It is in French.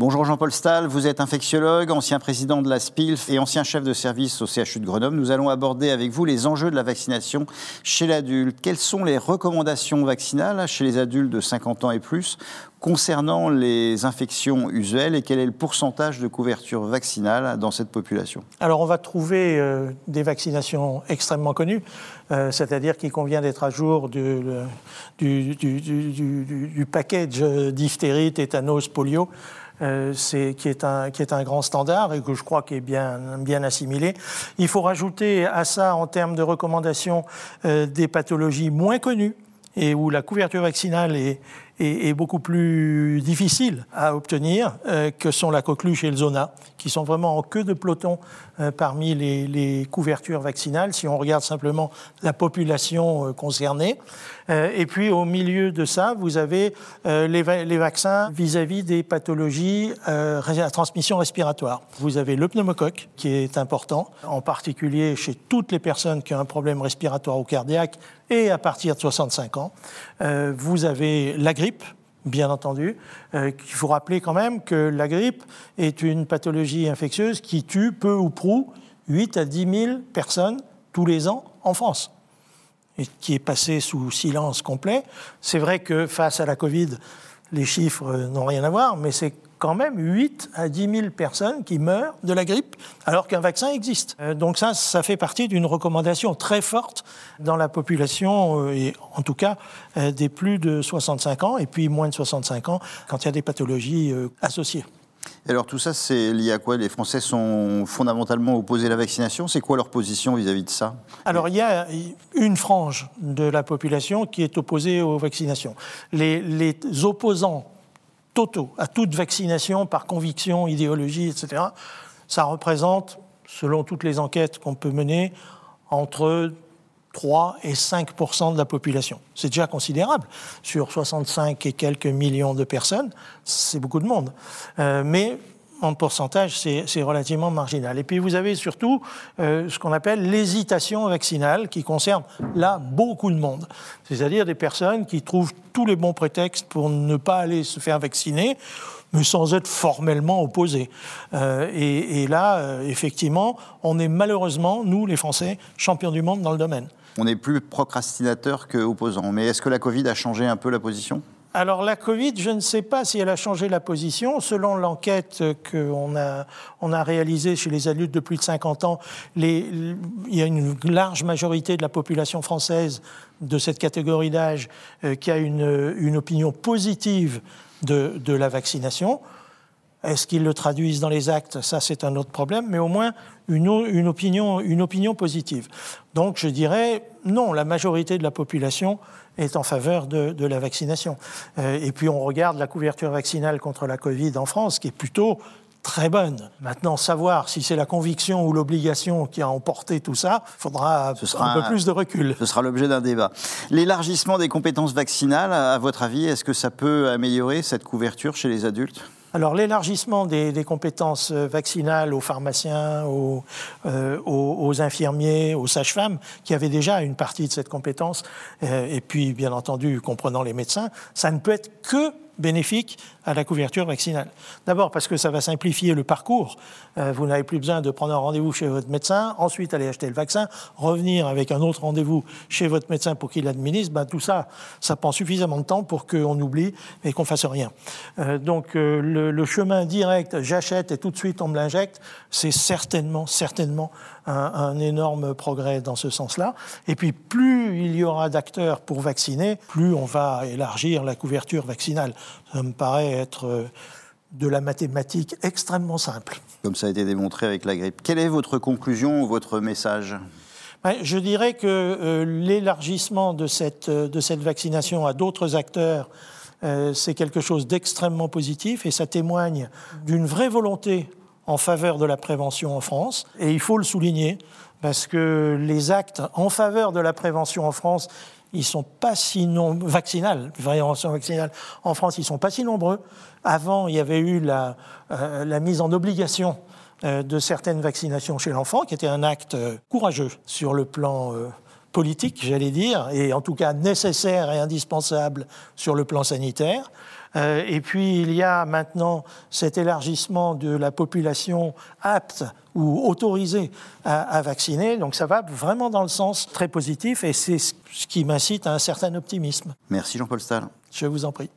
Bonjour Jean-Paul Stahl, vous êtes infectiologue, ancien président de la SPILF et ancien chef de service au CHU de Grenoble. Nous allons aborder avec vous les enjeux de la vaccination chez l'adulte. Quelles sont les recommandations vaccinales chez les adultes de 50 ans et plus concernant les infections usuelles et quel est le pourcentage de couverture vaccinale dans cette population? Alors on va trouver euh, des vaccinations extrêmement connues, euh, c'est-à-dire qu'il convient d'être à jour du, du, du, du package diphtérie, tétanos, polio. Euh, qui, est un, qui est un grand standard et que je crois qui est bien, bien assimilé. Il faut rajouter à ça, en termes de recommandations, euh, des pathologies moins connues et où la couverture vaccinale est, est, beaucoup plus difficile à obtenir, euh, que sont la coqueluche et le zona, qui sont vraiment en queue de peloton euh, parmi les, couvertures vaccinales, si on regarde simplement la population euh, concernée. et puis au milieu de ça, vous avez les, les, vaccins vis-à-vis des pathologies à transmission respiratoire. Vous avez le pneumocoque, qui est important, en particulier chez toutes les personnes qui ont un problème respiratoire ou cardiaque, et à partir de 65 ans. vous avez la grippe, bien entendu. Euh, il faut rappeler quand même que la grippe est une pathologie infectieuse qui tue peu ou prou 8 à 10 000 personnes tous les ans en France et qui est passée sous silence complet. C'est vrai que face à la Covid, les chiffres n'ont rien à voir, mais c'est quand même 8 à 10 000 personnes qui meurent de la grippe alors qu'un vaccin existe. Euh, donc ça, ça fait partie d'une recommandation très forte dans la population, euh, et en tout cas euh, des plus de 65 ans, et puis moins de 65 ans quand il y a des pathologies associées. alors tout ça, c'est lié à quoi? Les Français sont fondamentalement opposés à la vaccination? C'est quoi leur position vis-à-vis de ça? Alors il y a une frange de la population qui est opposée aux vaccinations. Les, les opposants totaux à toute vaccination par conviction, idéologie, etc., ça représente, selon toutes les enquêtes qu'on peut mener, entre 3 et 5% de la population. C'est déjà considérable. Sur 65 et quelques millions de personnes, c'est beaucoup de monde. Euh, mais en pourcentage, c'est relativement marginal. Et puis vous avez surtout euh, ce qu'on appelle l'hésitation vaccinale, qui concerne là beaucoup de monde. C'est-à-dire des personnes qui trouvent tous les bons prétextes pour ne pas aller se faire vacciner, mais sans être formellement opposés. Euh, et, là, euh, effectivement, on est malheureusement, nous les Français, champions du monde dans le domaine. On est plus procrastinateur qu'opposant. Mais est-ce que la Covid a changé un peu la position? Alors la Covid, je ne sais pas si elle a changé la position. Selon l'enquête qu'on a, on a réalisée chez les adultes de plus de 50 ans, il y a une large majorité de la population française de cette catégorie d'âge euh, qui a une, une, opinion positive de, de la vaccination. Est-ce qu'ils le traduisent dans les actes? Ça, c'est un autre problème, mais au moins une, une, opinion, une opinion positive. Donc je dirais non, la majorité de la population est en faveur de, la vaccination. Euh, et puis on regarde la couverture vaccinale contre la Covid en France, qui est plutôt très bonne. Maintenant, savoir si c'est la conviction ou l'obligation qui a emporté tout ça, il faudra ce sera un peu plus de recul. Ce sera l'objet d'un débat. L'élargissement des compétences vaccinales, à votre avis, est-ce que ça peut améliorer cette couverture chez les adultes? Alors l'élargissement des, compétences euh, vaccinales aux pharmaciens, euh, aux, infirmiers, aux sages-femmes, qui avaient déjà une partie de cette compétence, euh, et puis bien entendu comprenant les médecins, ça ne peut être que bénéfique à la couverture vaccinale. D'abord parce que ça va simplifier le parcours. Euh, vous n'avez plus besoin de prendre un rendez-vous chez votre médecin, ensuite aller acheter le vaccin, revenir avec un autre rendez-vous chez votre médecin pour qu'il l'administre. Ben, tout ça, ça prend suffisamment de temps pour qu'on oublie et qu'on fasse rien. Euh, donc euh, le, chemin direct, j'achète et tout de suite on me l'injecte, c'est certainement, certainement un, énorme progrès dans ce sens-là. Et puis plus il y aura d'acteurs pour vacciner, plus on va élargir la couverture vaccinale. Ça me paraît être euh, de la mathématique extrêmement simple. Comme ça a été démontré avec la grippe. Quelle est votre conclusion ou votre message? Ben, je dirais que euh, l'élargissement de cette, euh, de cette vaccination à d'autres acteurs, c'est quelque chose d'extrêmement positif et ça témoigne d'une vraie volonté en faveur de la prévention en France. Et il faut le souligner parce que les actes en faveur de la prévention en France, ils sont pas si nombreux, vaccinales, vaccinale en France, ils sont pas si nombreux. Avant, il y avait eu la, euh, mise en obligation euh, de certaines vaccinations chez l'enfant, qui était un acte euh, courageux sur le plan politique, j'allais dire, et en tout cas nécessaire et indispensable sur le plan sanitaire. Euh, et puis il y a maintenant cet élargissement de la population apte ou autorisée à, vacciner. Donc ça va vraiment dans le sens très positif et c'est ce qui m'incite à un certain optimisme. Merci Jean-Paul Stahl. Je vous en prie.